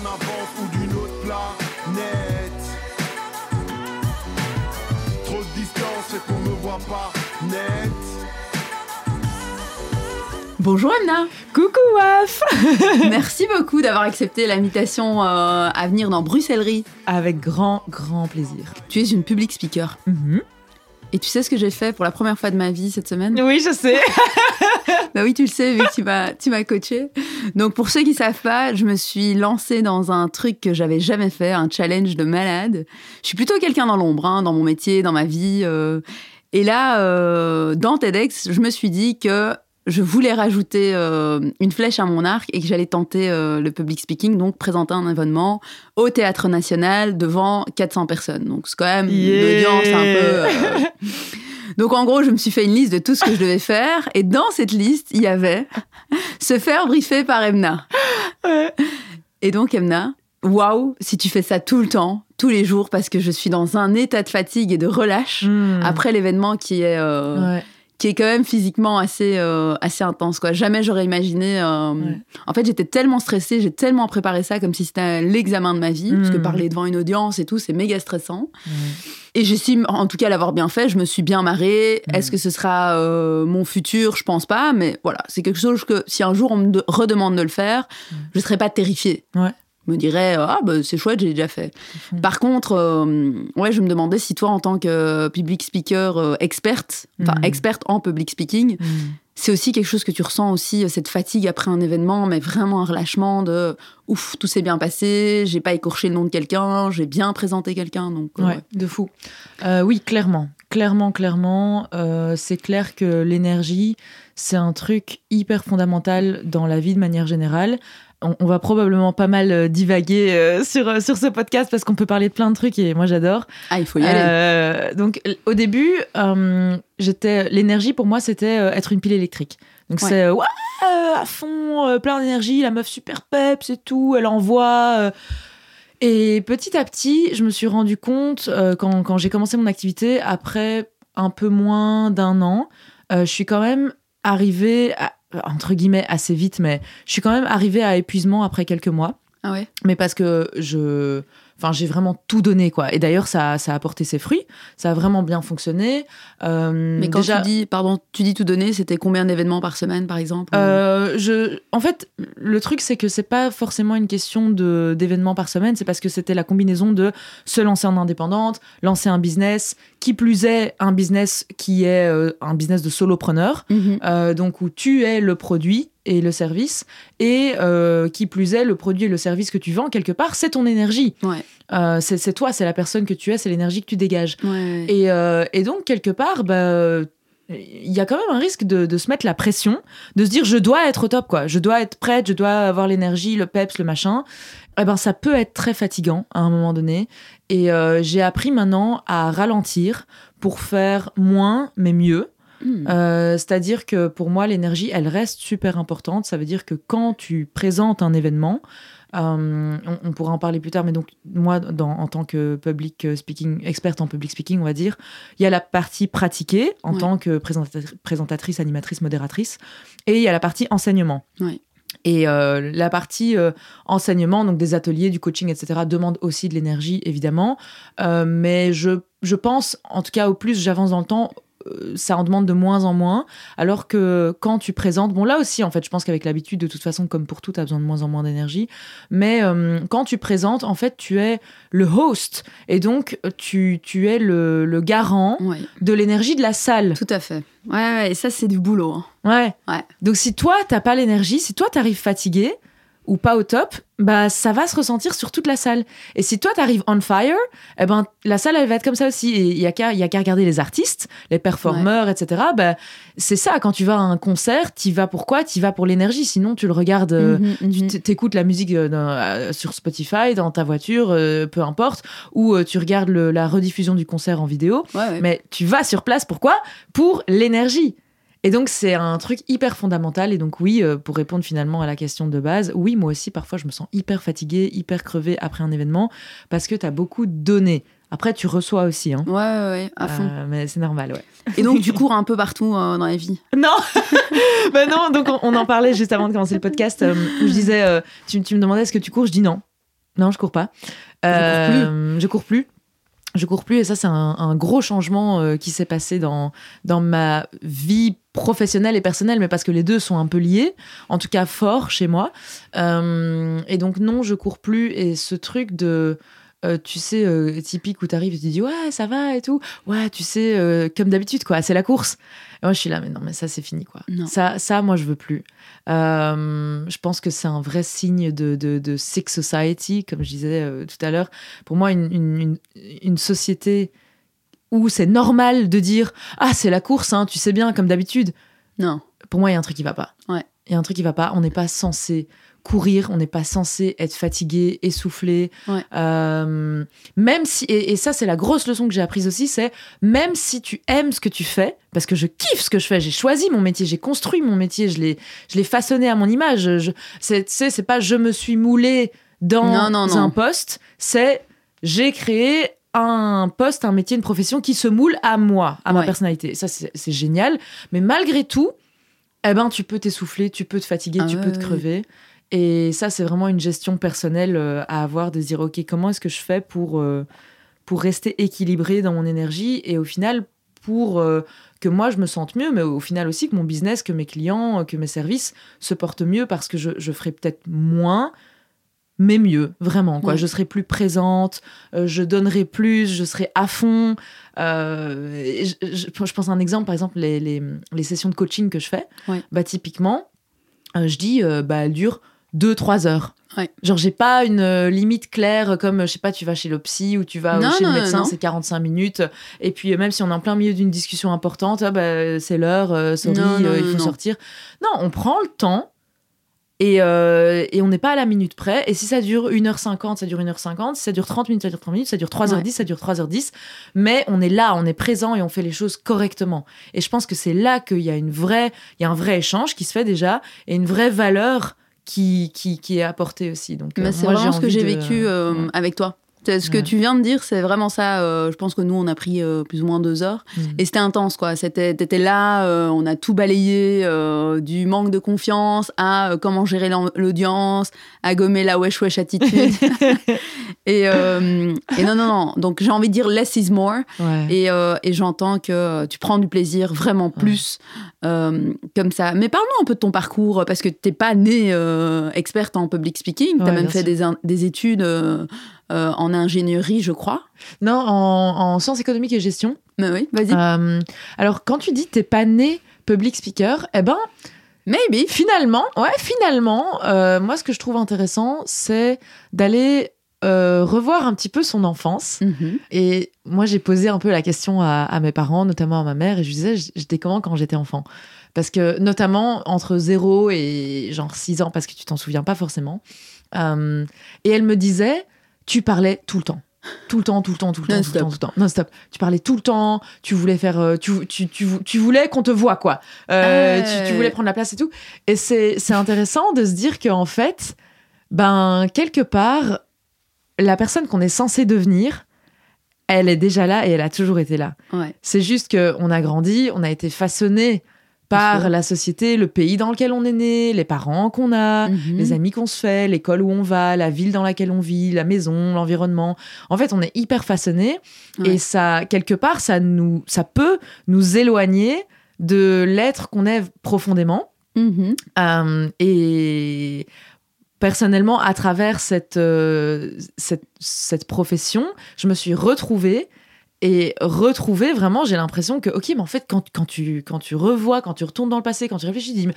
en avance ou d'une autre planète. Trop de distance et qu'on me voit pas net. Bonjour Emna Coucou Waf Merci beaucoup d'avoir accepté l'invitation euh, à venir dans Bruxellerie. Avec grand, grand plaisir. Tu es une public speaker. Mhm. Et tu sais ce que j'ai fait pour la première fois de ma vie cette semaine? Oui, je sais. Bah oui, tu le sais, vu que tu m'as, tu m'as coaché. Donc pour ceux qui savent pas, je me suis lancée dans un truc que j'avais jamais fait, un challenge de malade. Je suis plutôt quelqu'un dans l'ombre, hein, dans mon métier, dans ma vie. euh. Et là, euh, dans TEDx, je me suis dit que je voulais rajouter euh, une flèche à mon arc et que j'allais tenter euh, le public speaking, donc présenter un événement au Théâtre National devant 400 personnes. Donc c'est quand même Yeah. une audience un peu... euh, Donc en gros, je me suis fait une liste de tout ce que je devais faire et dans cette liste, il y avait se faire briefer par Emna. Ouais. Et donc Emna, waouh, si tu fais ça tout le temps, tous les jours, parce que je suis dans un état de fatigue et de relâche Hmm. après l'événement qui est Ouais. Qui est quand même physiquement assez euh, assez intense quoi. Jamais j'aurais imaginé. euh, Ouais. En fait, j'étais tellement stressée, j'ai tellement préparé ça comme si c'était l'examen de ma vie, parce que Mm. parler devant une audience et tout, c'est méga stressant. Ouais. Et j'estime, en tout cas, l'avoir bien fait. Je me suis bien marrée. Mm. Est-ce que ce sera euh, mon futur? Je pense pas. Mais voilà, c'est quelque chose que si un jour on me de- redemande de le faire, Mm. je serais pas terrifiée. Ouais. Me dirais, ah, bah, c'est chouette, j'ai déjà fait. Par contre, euh, ouais, je me demandais si toi, en tant que public speaker euh, experte, enfin, Mm. experte en public speaking, Hmm. c'est aussi quelque chose que tu ressens aussi, euh, cette fatigue après un événement, mais vraiment un relâchement de ouf, tout s'est bien passé, j'ai pas écorché le nom de quelqu'un, j'ai bien présenté quelqu'un. Donc, euh, Ouais, de fou. Euh, oui, clairement. Clairement, clairement. euh, c'est clair que l'énergie, c'est un truc hyper fondamental dans la vie de manière générale. On, on va probablement pas mal euh, divaguer euh, sur, euh, sur ce podcast parce qu'on peut parler de plein de trucs et moi j'adore. Ah, il faut y aller. Donc au début, j'étais l'énergie pour moi c'était être une pile électrique. Donc Ouais. c'est ouais, à fond, plein d'énergie, la meuf super peps et tout, elle envoie. Et petit à petit, je me suis rendu compte euh, quand, quand j'ai commencé mon activité après un peu moins d'un an, euh, je suis quand même arrivée à- entre guillemets assez vite, mais je suis quand même arrivée à épuisement après quelques mois. Ah ouais. Mais parce que je enfin j'ai vraiment tout donné quoi. Et d'ailleurs ça ça a apporté ses fruits. Ça a vraiment bien fonctionné. Euh, Mais quand déjà, tu dis, pardon, tu dis tout donner, c'était combien d'événements par semaine, par exemple euh, je en fait le truc c'est que c'est pas forcément une question de d'événements par semaine. C'est parce que c'était la combinaison de se lancer en indépendante lancer un business qui plus est un business qui est euh, un business de solopreneur Mhm. Euh, donc où tu es le produit et le service, et euh, qui plus est, le produit et le service que tu vends, quelque part, c'est ton énergie. Ouais. C'est toi, c'est la personne que tu es, c'est l'énergie que tu dégages. Ouais. Et, et donc, quelque part, bah, il y a quand même un risque de, de se mettre la pression, de se dire je dois être au top, quoi. Je dois être prête, je dois avoir l'énergie, le peps, le machin. Eh ben, ça peut être très fatigant à un moment donné. Et euh, j'ai appris maintenant à ralentir pour faire moins, mais mieux. Hmm. Euh, C'est-à-dire que pour moi, l'énergie, elle reste super importante. Ça veut dire que quand tu présentes un événement, euh, on, on pourra en parler plus tard, mais donc moi, dans- en tant que public speaking, experte en public speaking, on va dire, il y a la partie pratiquée en Ouais. tant que présentatri- présentatrice, animatrice, modératrice, et il y a la partie enseignement. Ouais. Et euh, la partie euh, enseignement, donc des ateliers, du coaching, etc., demande aussi de l'énergie, évidemment. Euh, mais je, je pense, en tout cas, au plus j'avance dans le temps, ça en demande de moins en moins. Alors que quand tu présentes, bon, là aussi, en fait, je pense qu'avec l'habitude, de toute façon, comme pour tout, tu as besoin de moins en moins d'énergie. Mais euh, quand tu présentes, en fait, tu es le host. Et donc, tu, tu es le, le garant de l'énergie de la salle. tout à fait. Ouais, ouais, et ça, c'est du boulot. hein. Ouais. Ouais. Donc si toi t'as pas l'énergie, si toi t'arrives fatigué ou pas au top, bah ça va se ressentir sur toute la salle. Et si toi t'arrives on fire, eh ben la salle elle va être comme ça aussi. Et il y a qu'à il y a qu'à regarder les artistes, les performeurs, etc. Bah c'est ça. Quand tu vas à un concert, t'y vas pourquoi T'y vas pour l'énergie. Sinon tu le regardes. euh, Mhm, tu mhm. t'écoutes la musique euh, euh, sur Spotify, dans ta voiture, peu importe, ou tu regardes le- la rediffusion du concert en vidéo. Ouais, ouais. Mais tu vas sur place, pourquoi? Pour l'énergie. Et donc, c'est un truc hyper fondamental. Et donc, oui, euh, pour répondre finalement à la question de base, oui, moi aussi, parfois, je me sens hyper fatiguée, hyper crevée après un événement parce que tu as beaucoup donné. Après, tu reçois aussi, hein. Ouais, ouais, ouais, à fond. Euh, mais c'est normal, ouais. Et donc, tu cours un peu partout euh, dans la vie. Non Ben non, donc on, on en parlait juste avant de commencer le podcast. Euh, je disais, tu, tu me demandais est-ce que tu cours? Je dis non. Non, je cours pas. Euh, je cours plus. Je cours plus et ça c'est un, un gros changement euh, qui s'est passé dans dans ma vie professionnelle et personnelle, mais parce que les deux sont un peu liés, en tout cas fort chez moi. Euh, et donc non, je cours plus et ce truc de euh, tu sais, euh, typique où t'arrives et tu dis ouais, ça va et tout. Ouais, tu sais, comme d'habitude, quoi, c'est la course. Et moi, je suis là, mais non, mais ça, c'est fini, quoi. Non. Ça, ça, moi, je veux plus. Je pense que c'est un vrai signe de, de, de sick society, comme je disais tout à l'heure. Pour moi, une, une, une, une société où c'est normal de dire ah, c'est la course, hein, tu sais bien, comme d'habitude. Non. Pour moi, il y a un truc qui va pas. Ouais. Il y a un truc qui va pas. On n'est pas censé courir, on n'est pas censé être fatigué, essoufflé. Ouais. Euh, même si, et, et ça c'est la grosse leçon que j'ai apprise aussi, c'est même si tu aimes ce que tu fais, parce que je kiffe ce que je fais, j'ai choisi mon métier, j'ai construit mon métier, je l'ai, je l'ai façonné à mon image. Je, c'est, sais, c'est pas je me suis moulé dans Non, non, non. un poste, c'est j'ai créé un poste, un métier, une profession qui se moule à moi, à ma personnalité. Ça, c'est génial. Mais malgré tout, eh ben, tu peux t'essouffler, tu peux te fatiguer, Ah tu ouais, peux te ouais, crever. Et ça, c'est vraiment une gestion personnelle euh, à avoir, de se dire, OK, comment est-ce que je fais pour, euh, pour rester équilibré dans mon énergie et au final, pour euh, que moi, je me sente mieux, mais au final aussi que mon business, que mes clients, que mes services se portent mieux parce que je, je ferai peut-être moins, mais mieux, vraiment. Quoi. Ouais. Je serai plus présente, euh, je donnerai plus, je serai à fond. Euh, je, je- je pense à un exemple, par exemple, les, les, les sessions de coaching que je fais. Ouais. Bah, typiquement, euh, je dis, bah, elles durent 2-3 heures. Ouais. Genre, j'ai pas une limite claire comme, je sais pas, tu vas chez le psy ou tu vas Non, chez non, le médecin, c'est 45 minutes. Et puis, même si on est en plein milieu d'une discussion importante, ah, bah, c'est l'heure, sorry, Non, il faut sortir. Non, on prend le temps. Et, euh, et on n'est pas à la minute près. Et si ça dure 1h50, ça dure 1h50. Si ça dure 30 minutes, ça dure 30 minutes. Ça dure 3h10, Ouais. ça dure 3h10. Mais on est là, on est présent et on fait les choses correctement. Et je pense que c'est là qu'il y a une vraie, il y a un vrai échange qui se fait déjà et une vraie valeur qui, qui, qui est apportée aussi. Donc, euh, c'est vraiment ce que j'ai de- vécu euh, Ouais. avec toi. Ce que Ouais. tu viens de dire, c'est vraiment ça. euh, je pense que nous, on a pris euh, plus ou moins deux heures. Mm. Et c'était intense, quoi. T'étais là, euh, on a tout balayé, du manque de confiance à comment gérer l'audience, à gommer la wesh wesh attitude. et, et non, non, non. Donc j'ai envie de dire less is more. Ouais. Et, et j'entends que tu prends du plaisir vraiment plus comme ça. Mais parle-nous un peu de ton parcours, parce que t'es pas née experte en public speaking. Tu as Ouais, même fait des, des études euh, en ingénierie, je crois. Non, en, en sciences économiques et gestion. Mais oui, vas-y. Euh, alors, quand tu dis t'es pas né public speaker, eh ben, Maybe. finalement, ouais, finalement, euh, moi, ce que je trouve intéressant, c'est d'aller euh, revoir un petit peu son enfance. Mhm. Et moi, j'ai posé un peu la question à, à mes parents, notamment à ma mère, et je disais, j'étais comment quand j'étais enfant? Parce que, notamment, entre 0 et genre 6 ans, parce que tu t'en souviens pas forcément. Euh, et elle me disait, tu parlais tout le temps. Tout le temps, tout le temps, tout le temps, tout le Non-stop. temps, tout le temps. Non-stop. Tu parlais tout le temps, tu voulais faire. euh, tu, tu, tu, tu voulais qu'on te voit, quoi. Euh, Ouais. tu, tu voulais prendre la place et tout. Et c'est c'est intéressant de se dire qu'en fait, ben, quelque part, la personne qu'on est censé devenir, elle est déjà là et elle a toujours été là. Ouais. C'est juste qu'on a grandi, on a été façonné par la société, le pays dans lequel on est né, les parents qu'on a, Mhm. les amis qu'on se fait, l'école où on va, la ville dans laquelle on vit, la maison, l'environnement. En fait, on est hyper façonné Ouais. et ça, quelque part, ça nous, ça peut nous éloigner de l'être qu'on est profondément. Mhm. Euh, et personnellement, à travers cette, euh, cette, cette profession, je me suis retrouvée. Et retrouvée, vraiment, j'ai l'impression que, ok, mais en fait, quand, quand, tu, quand tu revois, quand tu retournes dans le passé, quand tu réfléchis, tu dis,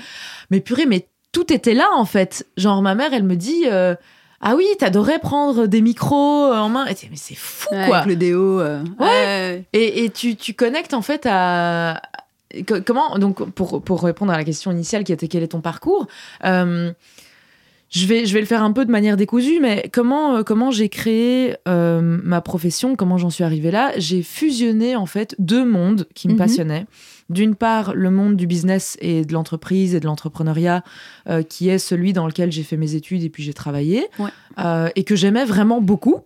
mais, purée, mais tout était là, en fait. Genre, ma mère, elle me dit, euh, ah oui, t'adorais prendre des micros en main. Et mais c'est fou, Ouais, quoi. Avec le déo. euh, ouais. Et, et tu, tu connectes en fait à. co- Comment donc pour, pour répondre à la question initiale qui était quel est ton parcours euh, je vais je vais le faire un peu de manière décousue mais comment euh, comment j'ai créé euh, ma profession comment j'en suis arrivée là? J'ai fusionné en fait deux mondes qui me Mhm. passionnaient d'une part le monde du business et de l'entreprise et de l'entrepreneuriat euh, qui est celui dans lequel j'ai fait mes études et puis j'ai travaillé Ouais. euh, et que j'aimais vraiment beaucoup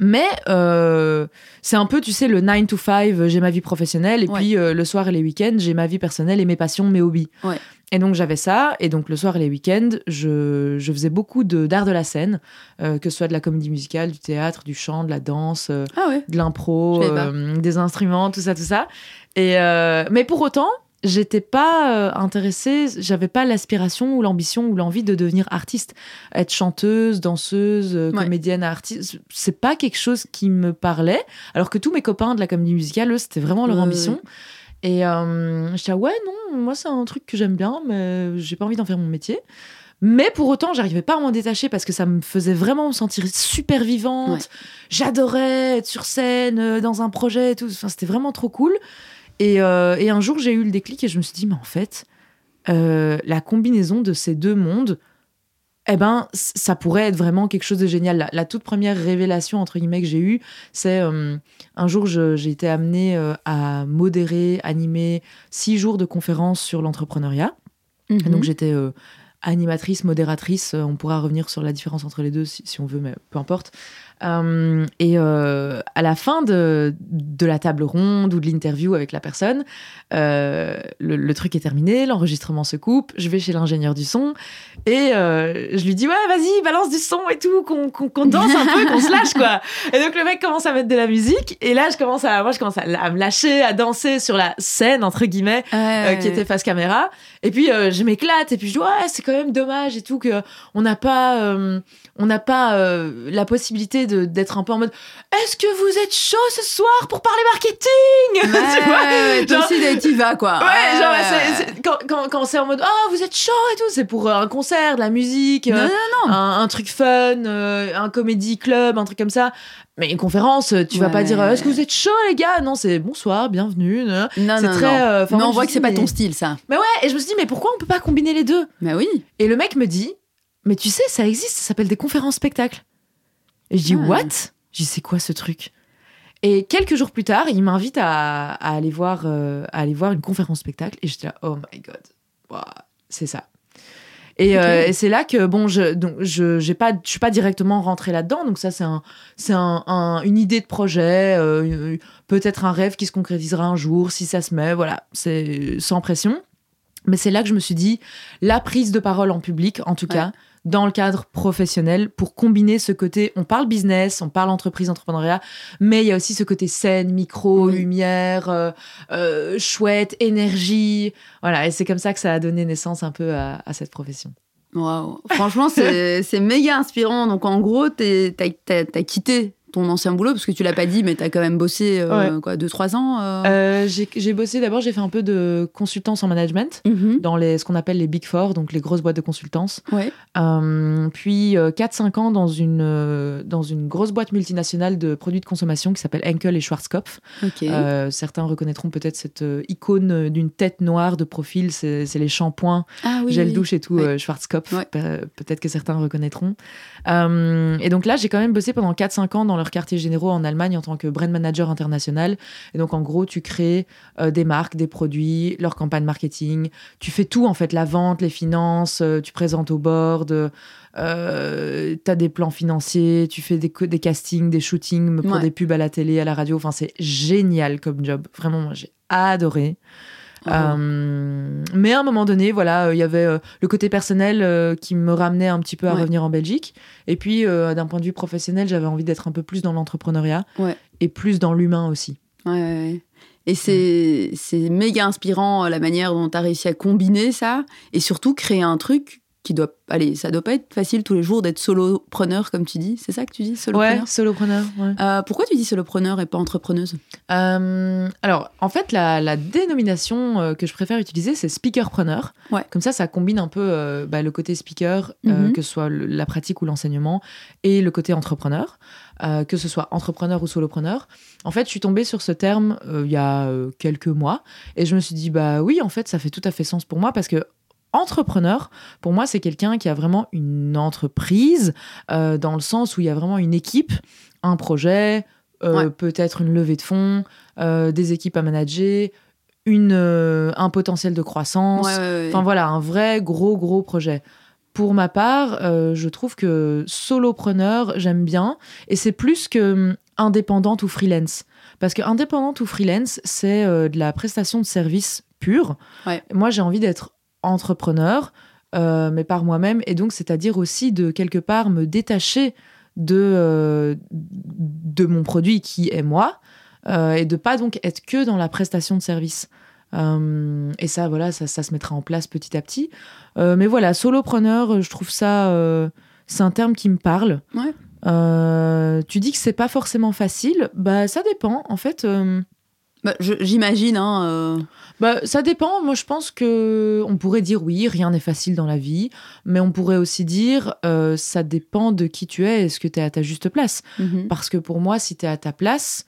Mais euh, c'est un peu, tu sais, le 9 to 5, j'ai ma vie professionnelle, et Ouais. puis euh, le soir et les week-ends, j'ai ma vie personnelle et mes passions, mes hobbies. Ouais. Et donc j'avais ça, et donc le soir et les week-ends, je, je faisais beaucoup d'art de, la scène, euh, que ce soit de la comédie musicale, du théâtre, du chant, de la danse, euh, Ah ouais. de l'impro, euh, des instruments, tout ça, tout ça. Et mais pour autant, j'étais pas intéressée, j'avais pas l'aspiration ou l'ambition ou l'envie de devenir artiste, être chanteuse, danseuse, euh, Ouais. comédienne, artiste. C'est pas quelque chose qui me parlait. Alors que tous mes copains de la comédie musicale, eux, c'était vraiment leur Ouais, ambition. Et euh, j'étais ah ouais non, moi c'est un truc que j'aime bien, mais j'ai pas envie d'en faire mon métier. Mais pour autant, j'arrivais pas à m'en détacher parce que ça me faisait vraiment me sentir super vivante. Ouais. J'adorais être sur scène, euh, dans un projet et tout. Enfin, c'était vraiment trop cool. Et, euh, et un jour, j'ai eu le déclic et je me suis dit, mais en fait, euh, la combinaison de ces deux mondes, eh ben, ça pourrait être vraiment quelque chose de génial. La, la toute première révélation, entre guillemets, que j'ai eue, c'est euh, un jour, j'ai été amenée euh, à modérer, animer six jours de conférences sur l'entrepreneuriat. Mhm. donc j'étais euh, animatrice, modératrice. euh, on pourra revenir sur la différence entre les deux si, si on veut, mais peu importe. Euh, et euh, à la fin de, de la table ronde ou de l'interview avec la personne, euh, le, le truc est terminé, l'enregistrement se coupe, je vais chez l'ingénieur du son et je lui dis ouais vas-y balance du son et tout, qu'on qu'on danse un peu, qu'on se lâche quoi. Et donc le mec commence à mettre de la musique et là je commence à moi je commence à, à me lâcher, à danser sur la scène entre guillemets qui était face caméra. Et puis je m'éclate et puis je dis ouais c'est quand même dommage et tout que on n'a pas euh, on n'a pas euh, la possibilité de d'être un peu en mode est-ce que vous êtes chaud ce soir pour parler marketing? Ouais, Tu vois ouais, Genre- aussi, t'as- t'y vas, quoi. Ouais, genre, quand, quand, quand c'est en mode Ah, vous êtes chaud et tout, c'est pour euh, un concert, de la musique, Non, euh, non, Un, un truc fun, un comédie club, un truc comme ça. Mais une conférence, euh, tu vas pas dire euh, Est-ce que vous êtes chaud, les gars? Non, c'est bonsoir, bienvenue. nan. Non, C'est non, très, non. euh, mais moi, on voit que c'est pas mais- ton style, ça. Mais ouais, et je me suis dit Mais pourquoi on peut pas combiner les deux? Bah oui. Et le mec me dit Mais tu sais, ça existe, ça s'appelle des conférences spectacles. Et je dis Ah. What? Je dis C'est quoi ce truc? Et quelques jours plus tard, il m'invite à, à aller voir, euh, à aller voir une conférence spectacle. Et j'étais là Oh my god, Ouah, c'est ça. Et, euh, et c'est là que bon, je donc je j'ai pas, je suis pas directement rentrée là-dedans. Donc ça, c'est un, c'est un, un- une idée de projet, euh, peut-être un rêve qui se concrétisera un jour si ça se met. Voilà, c'est sans pression. Mais c'est là que je me suis dit, la prise de parole en public, en tout Ouais. cas, dans le cadre professionnel, pour combiner ce côté, on parle business, on parle entreprise, entrepreneuriat, mais il y a aussi ce côté scène, micro, Oui. lumière, euh, euh, chouette, énergie. Voilà, et c'est comme ça que ça a donné naissance un peu à, à cette profession. Waouh. Franchement, c'est méga inspirant. Donc, en gros, t'as quitté ton ancien boulot parce que tu l'as pas dit, mais t'as quand même bossé euh, quoi, 2-3 ans. euh. Euh, j'ai bossé d'abord, j'ai fait un peu de consultance en management Mhm. dans les, ce qu'on appelle les Big Four, donc les grosses boîtes de consultance. Ouais. Puis 4-5 ans dans une, dans une grosse boîte multinationale de produits de consommation qui s'appelle Henkel et Schwarzkopf. Certains reconnaîtront peut-être cette icône d'une tête noire de profil, c'est les shampoings, ah oui. gel douche et tout, Ouais. Schwarzkopf. Pe- peut-être que certains reconnaîtront. Et donc là, j'ai quand même bossé pendant 4-5 ans dans leurs quartiers généraux en Allemagne en tant que brand manager international. Et donc en gros, tu crées euh, des marques, des produits, leur campagne marketing. Tu fais tout en fait, la vente, les finances, euh, tu présentes au board. Euh, tu as des plans financiers, tu fais des, castings, des shootings pour Ouais. des pubs à la télé, à la radio. Enfin, c'est génial comme job. Vraiment, moi, j'ai adoré. Euh, mais à un moment donné, voilà, euh, il y avait euh, le côté personnel qui me ramenait un petit peu à Ouais. revenir en Belgique. Et puis, d'un point de vue professionnel, j'avais envie d'être un peu plus dans l'entrepreneuriat Ouais. et plus dans l'humain aussi. Ouais. Et c'est c'est méga inspirant la manière dont tu as réussi à combiner ça et surtout créer un truc qui doit. Allez, ça doit pas être facile tous les jours d'être solopreneur, comme tu dis. C'est ça que tu dis, solopreneur Ouais, solopreneur. Ouais. Euh, Pourquoi tu dis solopreneur et pas entrepreneuse? Euh, alors, en fait, la, la dénomination euh, que je préfère utiliser, c'est speakerpreneur. Ouais. Comme ça, ça combine un peu euh, bah, le côté speaker, Mhm. que ce soit le- la pratique ou l'enseignement, et le côté entrepreneur, que ce soit entrepreneur ou solopreneur. En fait, je suis tombée sur ce terme il y a quelques mois, et je me suis dit, bah oui, en fait, ça fait tout à fait sens pour moi, parce que entrepreneur, pour moi, c'est quelqu'un qui a vraiment une entreprise, euh, dans le sens où il y a vraiment une équipe, un projet, euh, Ouais. peut-être une levée de fonds, euh, des équipes à manager, une, un potentiel de croissance. Ouais, ouais, ouais. Enfin voilà, un vrai gros gros projet. pour ma part, je trouve que solopreneur, j'aime bien. Et c'est plus que hum, indépendante ou freelance. Parce que indépendante ou freelance, c'est de la prestation de service pure. Moi, j'ai envie d'être entrepreneur, euh, mais par moi-même. Et donc, c'est-à-dire aussi de quelque part me détacher de, euh, de mon produit qui est moi. euh, et de pas donc être que dans la prestation de service. Et ça, voilà, ça, ça se mettra en place petit à petit. Mais voilà, solopreneur, je trouve ça, c'est un terme qui me parle. Ouais. Tu dis que c'est pas forcément facile, bah ça dépend. En fait, Bah, J'imagine, hein. euh, bah ça dépend. Moi, je pense que on pourrait dire oui, rien n'est facile dans la vie, mais on pourrait aussi dire euh, ça dépend de qui tu es. Est-ce que tu es à ta juste place? Mhm. Parce que pour moi, si tu es à ta place,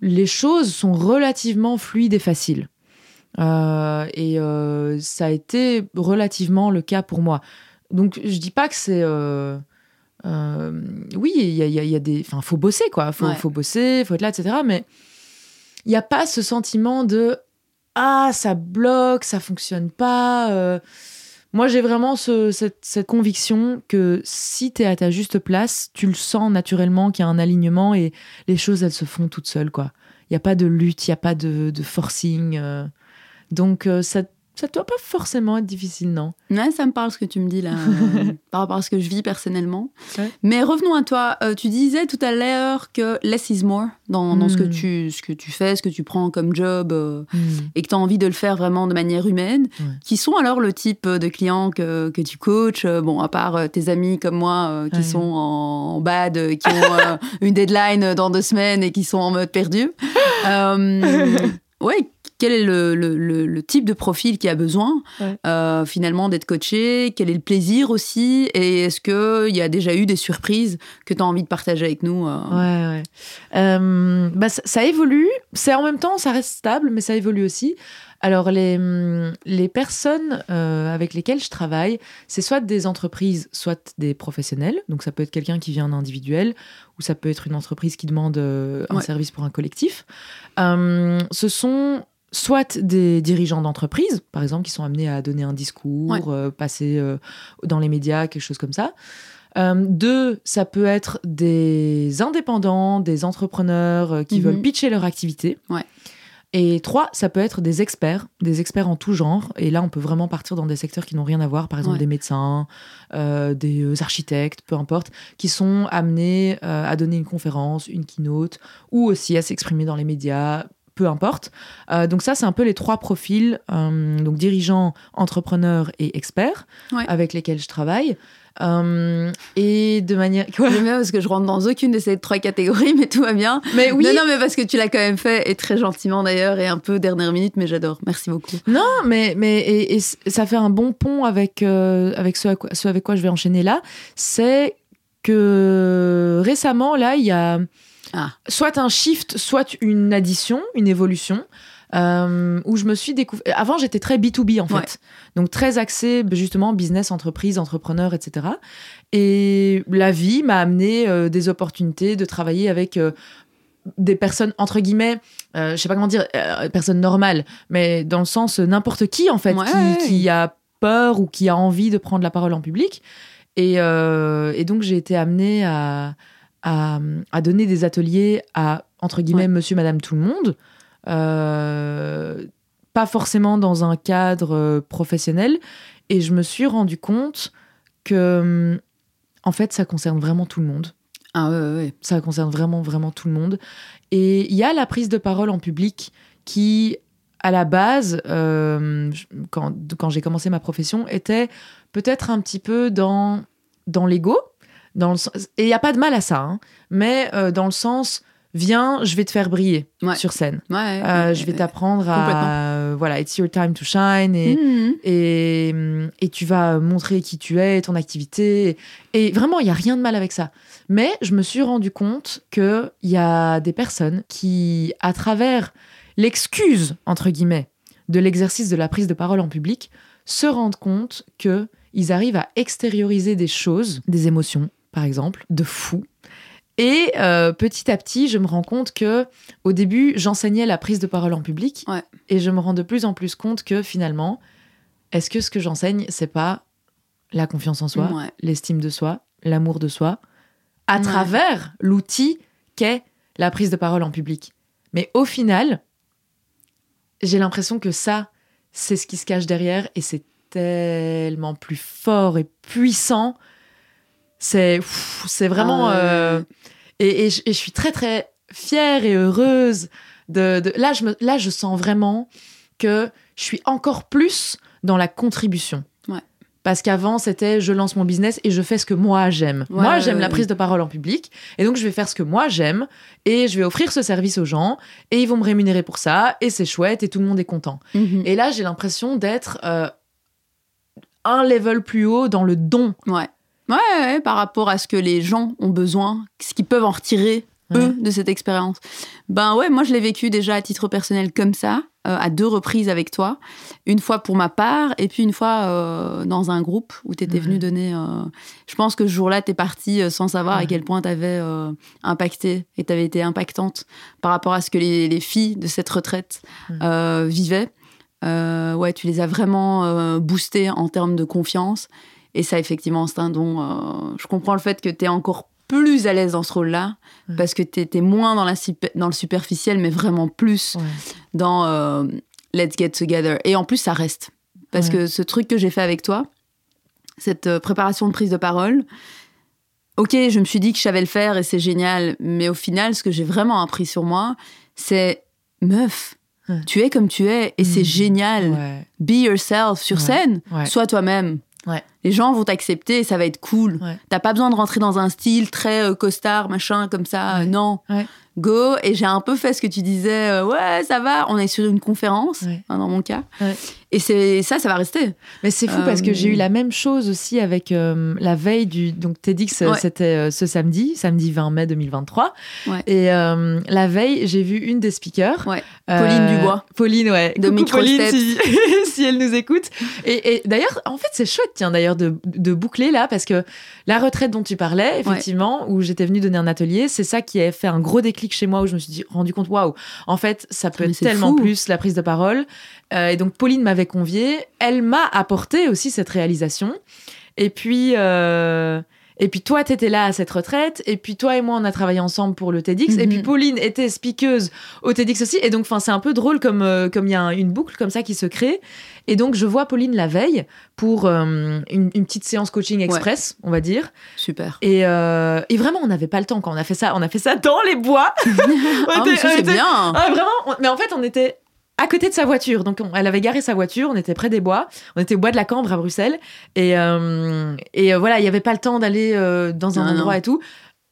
les choses sont relativement fluides et faciles. Euh, et ça a été relativement le cas pour moi. Donc, je dis pas que c'est. oui, il y a, il y a- il y a des. Enfin, faut bosser, quoi. Faut, Ouais. faut bosser, faut être là, etc. Mais il n'y a pas ce sentiment de Ah, ça bloque, ça fonctionne pas. euh. Moi, j'ai vraiment ce- cette, conviction que si tu es à ta juste place, tu le sens naturellement qu'il y a un alignement et les choses, elles se font toutes seules, quoi. Il n'y a pas de lutte, il n'y a pas de, de forcing. euh. Donc, euh, ça ça doit pas forcément être difficile, non? Ouais, ça me parle ce que tu me dis là, euh, par rapport à ce que je vis personnellement. Ouais. Mais revenons à toi. Euh, tu disais tout à l'heure que less is more dans, dans ce, que Mm. tu, ce que tu fais, ce que tu prends comme job, euh, Hmm. et que tu as envie de le faire vraiment de manière humaine. Ouais. Qui sont alors le type de clients que, que tu coaches? Bon, à part tes amis comme moi qui Ouais. sont en, en bad, qui ont une deadline dans deux semaines et qui sont en mode perdu. Ouais, quel est le, le- le- le type de profil qui a besoin Ouais. euh, finalement d'être coaché Quel est le plaisir aussi Et est-ce qu'il y a déjà eu des surprises que tu as envie de partager avec nous euh? Ouais, ouais. Euh, bah, ça, ça évolue. C'est en même temps, ça reste stable, mais ça évolue aussi. Alors, les, les personnes euh, avec lesquelles je travaille, c'est soit des entreprises, soit des professionnels. Donc, ça peut être quelqu'un qui vient en individuel, ou ça peut être une entreprise qui demande euh, un Ouais. service pour un collectif. Euh, ce sont soit des dirigeants d'entreprise, par exemple, qui sont amenés à donner un discours, Ouais. euh, passer euh, dans les médias, quelque chose comme ça. Euh, deux, ça peut être des indépendants, des entrepreneurs qui Mhm. veulent pitcher leur activité. Ouais. Et trois, ça peut être des experts, des experts en tout genre. Et là, on peut vraiment partir dans des secteurs qui n'ont rien à voir, par exemple Ouais. des médecins, euh, des architectes, peu importe, qui sont amenés euh, à donner une conférence, une keynote, ou aussi à s'exprimer dans les médias, peu importe. Euh, donc ça, c'est un peu les trois profils, euh, donc dirigeants, entrepreneurs et experts, Ouais. avec lesquels je travaille. Euh, et de manière... Quoi? J'aime bien parce que je rentre dans aucune de ces trois catégories, mais tout va bien. Mais oui, Non, non, mais parce que tu l'as quand même fait, et très gentiment d'ailleurs, et un peu dernière minute, mais j'adore. Merci beaucoup. Non, mais, mais et, ça fait un bon pont avec, euh, avec ce, ce avec quoi je vais enchaîner là. C'est que récemment, là, il y a Ah. soit un shift, soit une addition, une évolution. euh, où je me suis découvert. Avant, j'étais très B2B en fait. Ouais. Donc, très axé justement business, entreprise, entrepreneur, etc. Et la vie m'a amené euh, des opportunités de travailler avec euh, des personnes, entre guillemets, je sais pas comment dire, personnes normales, mais dans le sens n'importe qui en fait, Ouais. qui, qui a peur ou qui a envie de prendre la parole en public. Et, et donc, j'ai été amenée à, à, à donner des ateliers à, entre guillemets, Ouais. monsieur, madame, tout le monde. Euh, pas forcément dans un cadre euh, professionnel. Et je me suis rendu compte que, en fait, ça concerne vraiment tout le monde. Ah ouais, ouais, ouais. Ça concerne vraiment, vraiment tout le monde. Et il y a la prise de parole en public qui, à la base, euh, quand, quand j'ai commencé ma profession, était peut-être un petit peu dans, dans l'ego. Dans le sens- Et il n'y a pas de mal à ça, hein, mais euh, dans le sens, viens, je vais te faire briller Ouais. sur scène. Ouais, ouais, Euh, je vais t'apprendre à... euh, voilà, it's your time to shine. Et, Mhm. et, et tu vas montrer qui tu es, ton activité. Et vraiment, il n'y a rien de mal avec ça. Mais je me suis rendu compte qu'il y a des personnes qui, à travers l'excuse, entre guillemets, de l'exercice de la prise de parole en public, se rendent compte que ils arrivent à extérioriser des choses, des émotions, par exemple, de fou. Et euh, petit à petit, je me rends compte que au début, j'enseignais la prise de parole en public, Ouais. et je me rends de plus en plus compte que finalement, est-ce que ce que j'enseigne, c'est pas la confiance en soi, Ouais. l'estime de soi, l'amour de soi, à Ouais. travers l'outil qu'est la prise de parole en public. Mais au final, j'ai l'impression que ça, c'est ce qui se cache derrière et c'est tellement plus fort et puissant. C'est c'est vraiment... Ah euh, et, et je, et je suis très, très fière et heureuse de... de- là, je me, là, je sens vraiment que je suis encore plus dans la contribution. Ouais. Parce qu'avant, c'était je lance mon business et je fais ce que moi j'aime. Ouais, moi, ouais, j'aime la prise de parole en public. Et donc, je vais faire ce que moi j'aime et je vais offrir ce service aux gens et ils vont me rémunérer pour ça et c'est chouette et tout le monde est content. Mhm. Et là, j'ai l'impression d'être euh, un level plus haut dans le don. Ouais. Par rapport à ce que les gens ont besoin, ce qu'ils peuvent en retirer, eux, de cette expérience. Ben ouais, moi je l'ai vécu déjà à titre personnel comme ça, euh, à deux reprises avec toi. Une fois pour ma part, et puis une fois euh, dans un groupe où tu étais venu donner. euh, Je pense que ce jour-là, tu es partie sans savoir à quel point tu avais impacté et tu avais été impactante par rapport à ce que les, les filles de cette retraite vivaient. Ouais, tu les as vraiment boostées en termes de confiance. Et ça, effectivement, c'est un don. euh, je comprends le fait que tu es encore plus à l'aise dans ce rôle-là, Ouais. parce que tu étais moins dans, la, dans le superficiel, mais vraiment plus dans euh, Let's Get Together. Et en plus, ça reste. Parce Ouais. que ce truc que j'ai fait avec toi, cette euh, préparation de prise de parole, ok, je me suis dit que je savais le faire et c'est génial, mais au final, ce que j'ai vraiment appris sur moi, c'est meuf. Tu es comme tu es et c'est Mhm. génial. Be yourself sur scène. Sois toi-même. Ouais. Les gens vont t'accepter et ça va être cool. Ouais. T'as pas besoin de rentrer dans un style très euh, costard, machin, comme ça. Ouais. Euh, Non. Go. Et j'ai un peu fait ce que tu disais. euh, ouais, ça va. On est sur une conférence, Ouais. hein, dans mon cas. Ouais. Et c'est ça, ça va rester. Mais c'est fou parce que Euh, j'ai eu la même chose aussi avec euh, la veille du. Donc, TEDx, euh, Ouais. c'était euh, ce samedi, samedi 20 mai 2023. Ouais. Et euh, la veille, j'ai vu une des speakers. Euh, Pauline Dubois. Pauline, ouais. De Coucou. Pauline, si, si elle nous écoute. Et, et d'ailleurs, en fait, c'est chouette, tiens, d'ailleurs, de, de boucler là, parce que la retraite dont tu parlais, effectivement, où j'étais venue donner un atelier, c'est ça qui a fait un gros déclic chez moi, où je me suis dit, rendu compte, waouh, en fait, ça peut Mais être tellement fou. plus la prise de parole. Euh, et donc, Pauline m'avait conviée. Elle m'a apporté aussi cette réalisation. Et puis, euh, et puis toi, t'étais là à cette retraite. Et puis toi et moi, on a travaillé ensemble pour le TEDx. Et Mhm. puis Pauline était speakeuse au TEDx aussi. Et donc, enfin, c'est un peu drôle comme euh, comme il y a un- une boucle comme ça qui se crée. Et donc, je vois Pauline la veille pour euh, une, une petite séance coaching express, on va dire. Super. Et, euh, et vraiment, on n'avait pas le temps quand on a fait ça. On a fait ça dans les bois. On Ah, était- on c'est était- bien. ah, vraiment on- Mais en fait, on était à côté de sa voiture. Donc, on- elle avait garé sa voiture. On était près des bois. On était au bois de la Cambre à Bruxelles. Et, euh, et euh, voilà, il n'y avait pas le temps d'aller euh, dans un Non, endroit non. et tout.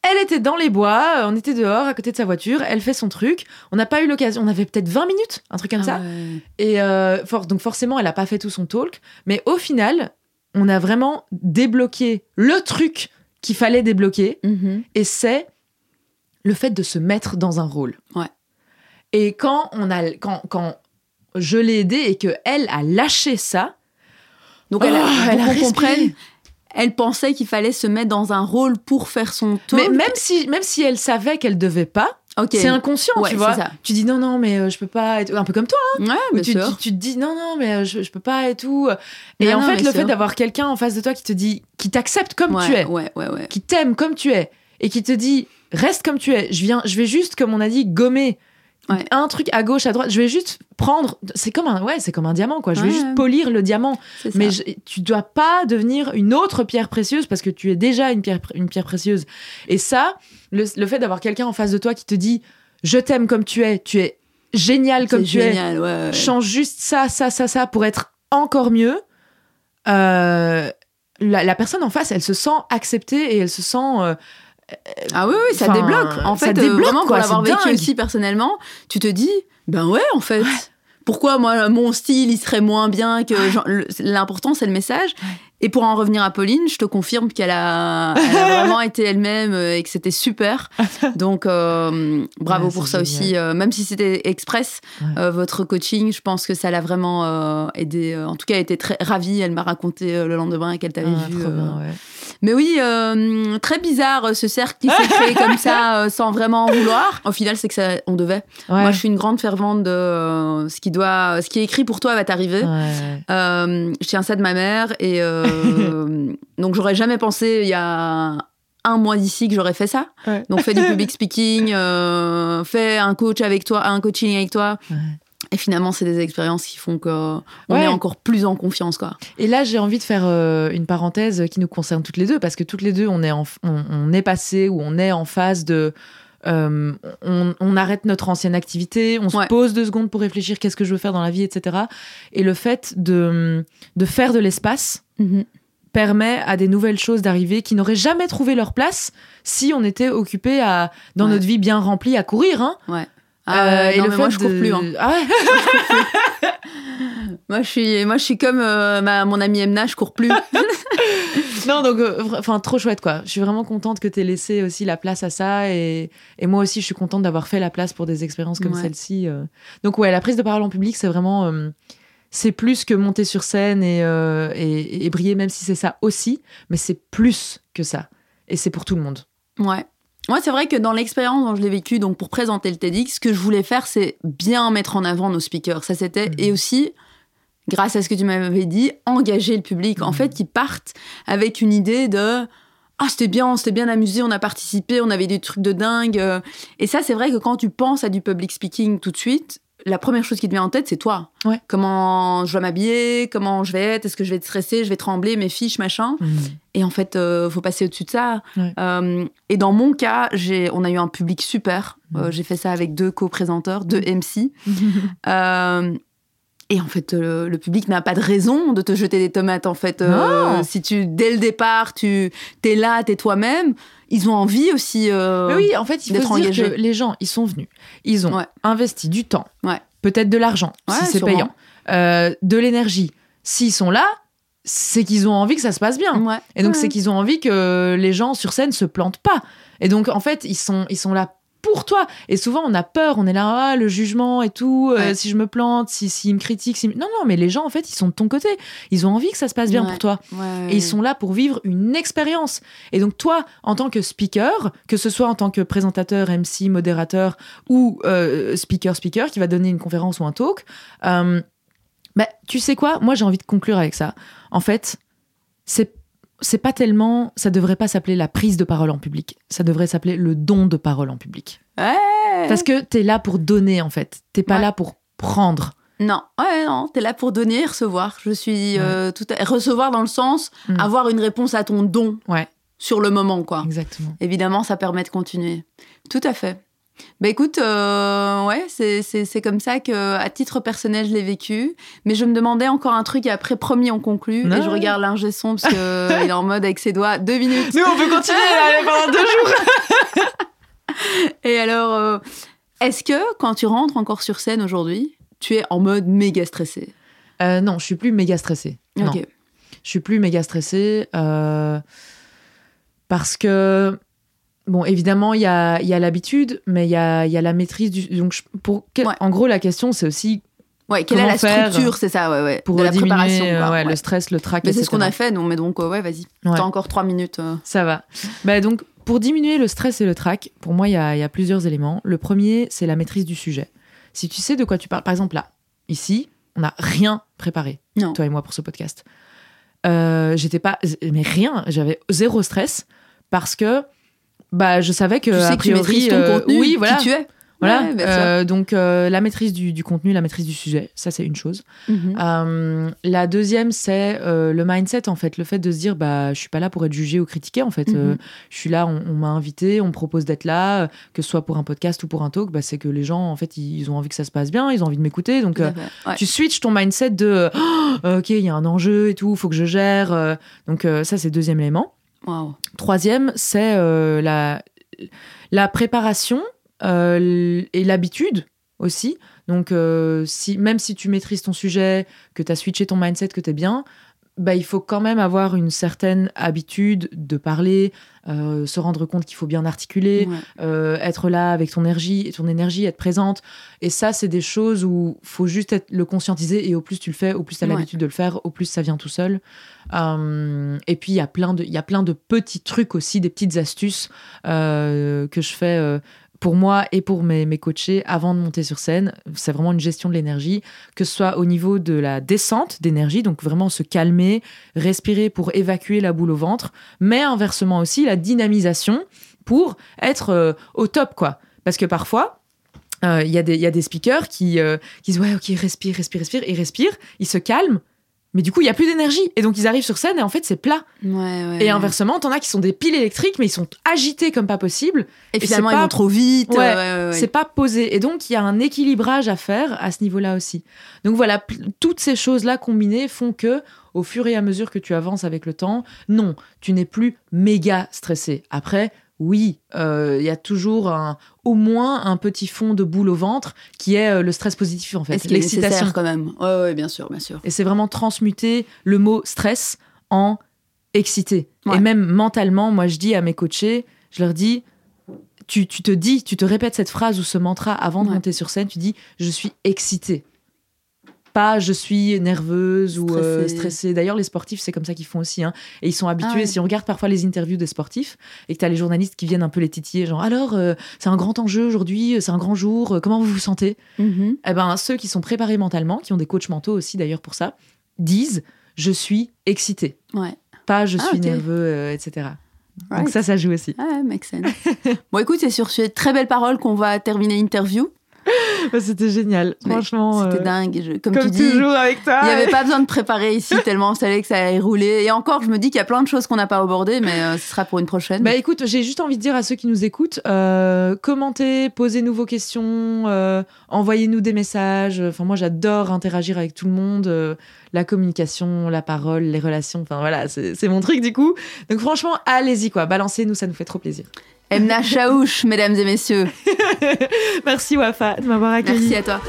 Elle était dans les bois. On était dehors, à côté de sa voiture. Elle fait son truc. On n'a pas eu l'occasion. On avait peut-être 20 minutes, un truc comme ça. Ah ouais. Et for- donc, forcément, elle n'a pas fait tout son talk. Mais au final, on a vraiment débloqué le truc qu'il fallait débloquer Mhm. et c'est le fait de se mettre dans un rôle. Ouais. Et quand on a, quand, quand je l'ai aidée et que elle a lâché ça, Donc, elle a, Oh, elle a respiré. comprenne, elle pensait qu'il fallait se mettre dans un rôle pour faire son tour. mais même si, même si elle savait qu'elle devait pas, c'est inconscient, Ouais, tu vois. ça. Tu dis non, non, mais euh, je peux pas. et tout. Un peu comme toi. Ouais, où bien tu, tu, tu te dis non, non, mais euh, je, je peux pas et tout. Et Non, en non, fait, le sûr. fait d'avoir quelqu'un en face de toi qui te dit, qui t'accepte comme ouais, tu es, Ouais, ouais, ouais. qui t'aime comme tu es et qui te dit reste comme tu es. Je viens, je vais juste, comme on a dit, gommer Ouais. un truc à gauche, à droite. Je vais juste prendre. C'est comme un, ouais, c'est comme un diamant quoi. Je vais Ouais. juste polir le diamant. Mais je- tu dois pas devenir une autre pierre précieuse parce que tu es déjà une pierre, une pierre précieuse. Et ça, le, le fait d'avoir quelqu'un en face de toi qui te dit je t'aime comme tu es, tu es génial comme tu es. génial. Change juste ça, ça, ça, ça pour être encore mieux. Euh, la, la personne en face, elle se sent acceptée et elle se sent. euh, Ah oui, oui, ça débloque. En ça fait, euh, débloque, vraiment, pour quoi, l'avoir c'est vécu aussi personnellement, tu te dis, ben ouais, en fait. Pourquoi moi, mon style, il serait moins bien que. L'important, c'est le message. Et pour en revenir à Pauline, je te confirme qu'elle a, elle a vraiment été elle-même euh, et que c'était super. Donc, euh, bravo Ouais, pour ça génial. aussi. Euh, même si c'était express, Ouais. euh, votre coaching, je pense que ça l'a vraiment euh, aidé. Euh, En tout cas, elle était très ravie. Elle m'a raconté euh, le lendemain qu'elle t'avait ah, vu. euh, bien, ouais. Mais oui, euh, très bizarre euh, ce cercle qui s'est créé comme ça euh, sans vraiment en vouloir. Au final, c'est que ça, on devait. Ouais. Moi, je suis une grande fervente de euh, ce qui doit, ce qui est écrit pour toi va t'arriver. Ouais. Je tiens ça de ma mère et donc j'aurais jamais pensé il y a un mois d'ici que j'aurais fait ça. Ouais. Donc fais du public speaking, fais un coach avec toi, un coaching avec toi. Ouais. Et finalement, c'est des expériences qui font qu'on Ouais. est encore plus en confiance, quoi. Et là, j'ai envie de faire euh, une parenthèse qui nous concerne toutes les deux, parce que toutes les deux, on est, en, on, on est passé ou on est en phase de. euh, on, on arrête notre ancienne activité, on Ouais. se pose deux secondes pour réfléchir qu'est-ce que je veux faire dans la vie, etc. Et le fait de, de faire de l'espace permet à des nouvelles choses d'arriver qui n'auraient jamais trouvé leur place si on était occupé à, dans Ouais. notre vie bien remplie à courir. Hein. Ah, et non, mais moi, je cours plus. hein. Ah Moi, je suis, moi, je suis comme euh, ma, mon ami Emna, je cours plus. Non, donc, euh, enfin, trop chouette, quoi. Je suis vraiment contente que tu aies laissé aussi la place à ça. Et, et moi aussi, je suis contente d'avoir fait la place pour des expériences comme Ouais. celle-ci. euh. Donc, ouais, la prise de parole en public, c'est vraiment. c'est plus que monter sur scène et, et, et briller, même si c'est ça aussi. Mais c'est plus que ça. Et c'est pour tout le monde. Ouais. Moi, c'est vrai que dans l'expérience dont je l'ai vécu, donc pour présenter le TEDx, ce que je voulais faire, c'est bien mettre en avant nos speakers. Ça, c'était. Mhm. Et aussi, grâce à ce que tu m'avais dit, engager le public. En Mhm. fait, qu'ils partent avec une idée de. Ah, c'était bien, on s'était bien amusé, on a participé, on avait des trucs de dingue. euh. Et ça, c'est vrai que quand tu penses à du public speaking tout de suite, la première chose qui te vient en tête, c'est toi. Ouais. Comment je dois m'habiller, comment je vais être, est-ce que je vais être stressée, je vais trembler, mes fiches, machin. Et en fait, euh, faut passer au-dessus de ça. Ouais. Euh, et dans mon cas, j'ai, on a eu un public super. Euh, j'ai fait ça avec deux co-présenteurs, deux MC. Euh, et en fait, euh, le public n'a pas de raison de te jeter des tomates. En fait, si tu, dès le départ, tu es là, t'es toi-même, ils ont envie aussi. euh, oui, en fait, il faut se dire que les gens, ils sont venus. Ils ont Ouais. investi du temps, Ouais. peut-être de l'argent, Ouais, si c'est payant, euh, de l'énergie. S'ils sont là, c'est qu'ils ont envie que ça se passe bien. Et donc, c'est qu'ils ont envie que les gens sur scène se plantent pas. Et donc, en fait, ils sont, ils sont là pour toi. Et souvent, on a peur, on est là, ah, le jugement et tout, euh, si je me plante, si, s'ils me critiquent. si- Non, non, mais les gens, en fait, ils sont de ton côté. Ils ont envie que ça se passe bien Ouais. pour toi. Ouais. Et ils sont là pour vivre une expérience. Et donc toi, en tant que speaker, que ce soit en tant que présentateur, MC, modérateur ou euh, speaker, speaker qui va donner une conférence ou un talk, euh, bah, tu sais quoi? Moi, j'ai envie de conclure avec ça. En fait, c'est c'est pas tellement, ça devrait pas s'appeler la prise de parole en public. Ça devrait s'appeler le don de parole en public. Ouais. Parce que t'es là pour donner en fait. T'es pas Ouais. là pour prendre. Non, ouais, non, t'es là pour donner et recevoir. Je suis euh, tout à... recevoir dans le sens Mm. avoir une réponse à ton don Ouais, sur le moment, quoi. exactement. Évidemment, ça permet de continuer. Tout à fait. Bah écoute, euh, ouais, c'est- comme ça que, à titre personnel, je l'ai vécu. Mais je me demandais encore un truc et après, promis, on conclut. Et je regarde l'ingé son parce qu'il est en mode avec ses doigts, deux minutes. Nous, on peut continuer pendant deux jours. Et alors, euh, est-ce que quand tu rentres encore sur scène aujourd'hui, tu es en mode méga stressé? Euh, non, je suis plus méga stressée. Non. Je suis plus méga stressée euh, parce que bon évidemment il y a, y a l'habitude mais il y a, y a la maîtrise du donc je- pour que- Ouais. en gros la question c'est aussi Ouais, quelle est la structure, c'est ça, ouais, ouais. pour de la préparation. euh, ouais, le stress le trac Mais c'est ce qu'on a fait, non Mais donc, euh, ouais, vas-y. T'as encore trois minutes. euh. ça va bah, donc pour diminuer le stress et le trac pour moi il y a, y a plusieurs éléments le premier c'est la maîtrise du sujet si tu sais de quoi tu parles par exemple là ici on n'a rien préparé Non. toi et moi pour ce podcast Euh, j'étais pas mais rien j'avais zéro stress parce que bah je savais que Tu sais a que tu priori maîtrises ton euh, contenu, oui voilà qui tu es. voilà Ouais. Euh, donc euh, la maîtrise du, du contenu la maîtrise du sujet ça c'est une chose Mhm. euh, la deuxième, c'est le mindset, en fait. Le fait de se dire, bah, je suis pas là pour être jugé ou critiqué, en fait. Mhm. Je suis là, on, on m'a invité, on me propose d'être là, que ce soit pour un podcast ou pour un talk, bah, c'est que les gens, en fait, ils, ont envie que ça se passe bien, ils ont envie de m'écouter. Donc. Ouais. tu switches ton mindset de, oh, ok, il y a un enjeu et tout, faut que je gère. donc, ça, c'est le deuxième élément. Troisième, c'est euh, la, la préparation euh, et l'habitude aussi. Donc, euh, si, même si tu maîtrises ton sujet, que tu as switché ton mindset, que tu es bien, bah, il faut quand même avoir une certaine habitude de parler, euh, se rendre compte qu'il faut bien articuler, Ouais. euh, être là avec ton énergie, ton énergie, être présente. Et ça, c'est des choses où faut juste être, le conscientiser. Et au plus tu le fais, au plus tu as Ouais. l'habitude de le faire, au plus ça vient tout seul. Euh, et puis, il y, a plein de- il y a plein de petits trucs aussi, des petites astuces que je fais pour moi et pour mes, coachés avant de monter sur scène. C'est vraiment une gestion de l'énergie, que ce soit au niveau de la descente d'énergie, donc vraiment se calmer, respirer pour évacuer la boule au ventre, mais inversement aussi la dynamisation pour être euh, au top, quoi. Parce que parfois, euh, il y, a des- il y a des speakers qui, euh, qui disent Ouais, ok, respire, respire, respire, ils respirent, ils se calment, mais du coup, il y a plus d'énergie. Et donc, ils arrivent sur scène et en fait, c'est plat. Ouais, ouais. Et inversement, t'en as qui sont des piles électriques, mais ils sont agités comme pas possible. Et finalement, c'est ils pas- vont trop vite. Ouais, ouais. C'est pas posé. Et donc, il y a un équilibrage à faire à ce niveau-là aussi. Donc voilà, toutes ces choses-là combinées font que, au fur et à mesure que tu avances avec le temps, non, tu n'es plus méga stressé. Après, oui, euh, il y a toujours un, au moins un petit fond de boule au ventre qui est euh, le stress positif en fait, Est-ce est l'excitation. quand même? Ouais, ouais, bien sûr, bien sûr. Et c'est vraiment transmuter le mot stress en excité. Ouais. Et même mentalement, moi je dis à mes coachés, je leur dis, tu, tu te dis, tu te répètes cette phrase ou ce mantra avant de Ouais. monter sur scène, tu dis, je suis excitée. Pas je suis nerveuse ou euh, Stressée. stressée. D'ailleurs, les sportifs, c'est comme ça qu'ils font aussi. hein. Et ils sont habitués. Ah ouais. Si on regarde parfois les interviews des sportifs et que tu as les journalistes qui viennent un peu les titiller, genre alors, euh, c'est un grand enjeu aujourd'hui, c'est un grand jour, euh, comment vous vous sentez? Mhm. eh ben, ceux qui sont préparés mentalement, qui ont des coachs mentaux aussi d'ailleurs pour ça, disent je suis excité, Ouais. pas je Ah, suis nerveux, euh, etc. Donc ça, ça joue aussi. Ah, ouais, make sense. bon, écoute, c'est sur ces très belles paroles qu'on va terminer l'interview. C'était génial, Mais franchement. C'était euh, dingue. Je- comme, Comme tu dis, toujours avec toi. il n'y avait pas besoin de préparer ici tellement on savait que ça allait rouler. Et encore, je me dis qu'il y a plein de choses qu'on n'a pas abordées, mais euh, ce sera pour une prochaine. Bah écoute, j'ai juste envie de dire à ceux qui nous écoutent, euh, commentez, posez-nous vos questions, euh, envoyez-nous des messages. Enfin moi j'adore interagir avec tout le monde, la communication, la parole, les relations. Enfin voilà, c'est mon truc du coup. Donc franchement, allez-y quoi, balancez-nous, ça nous fait trop plaisir. Emna Chaouch, mesdames et messieurs. Merci Wafa de m'avoir accueilli. Merci à toi.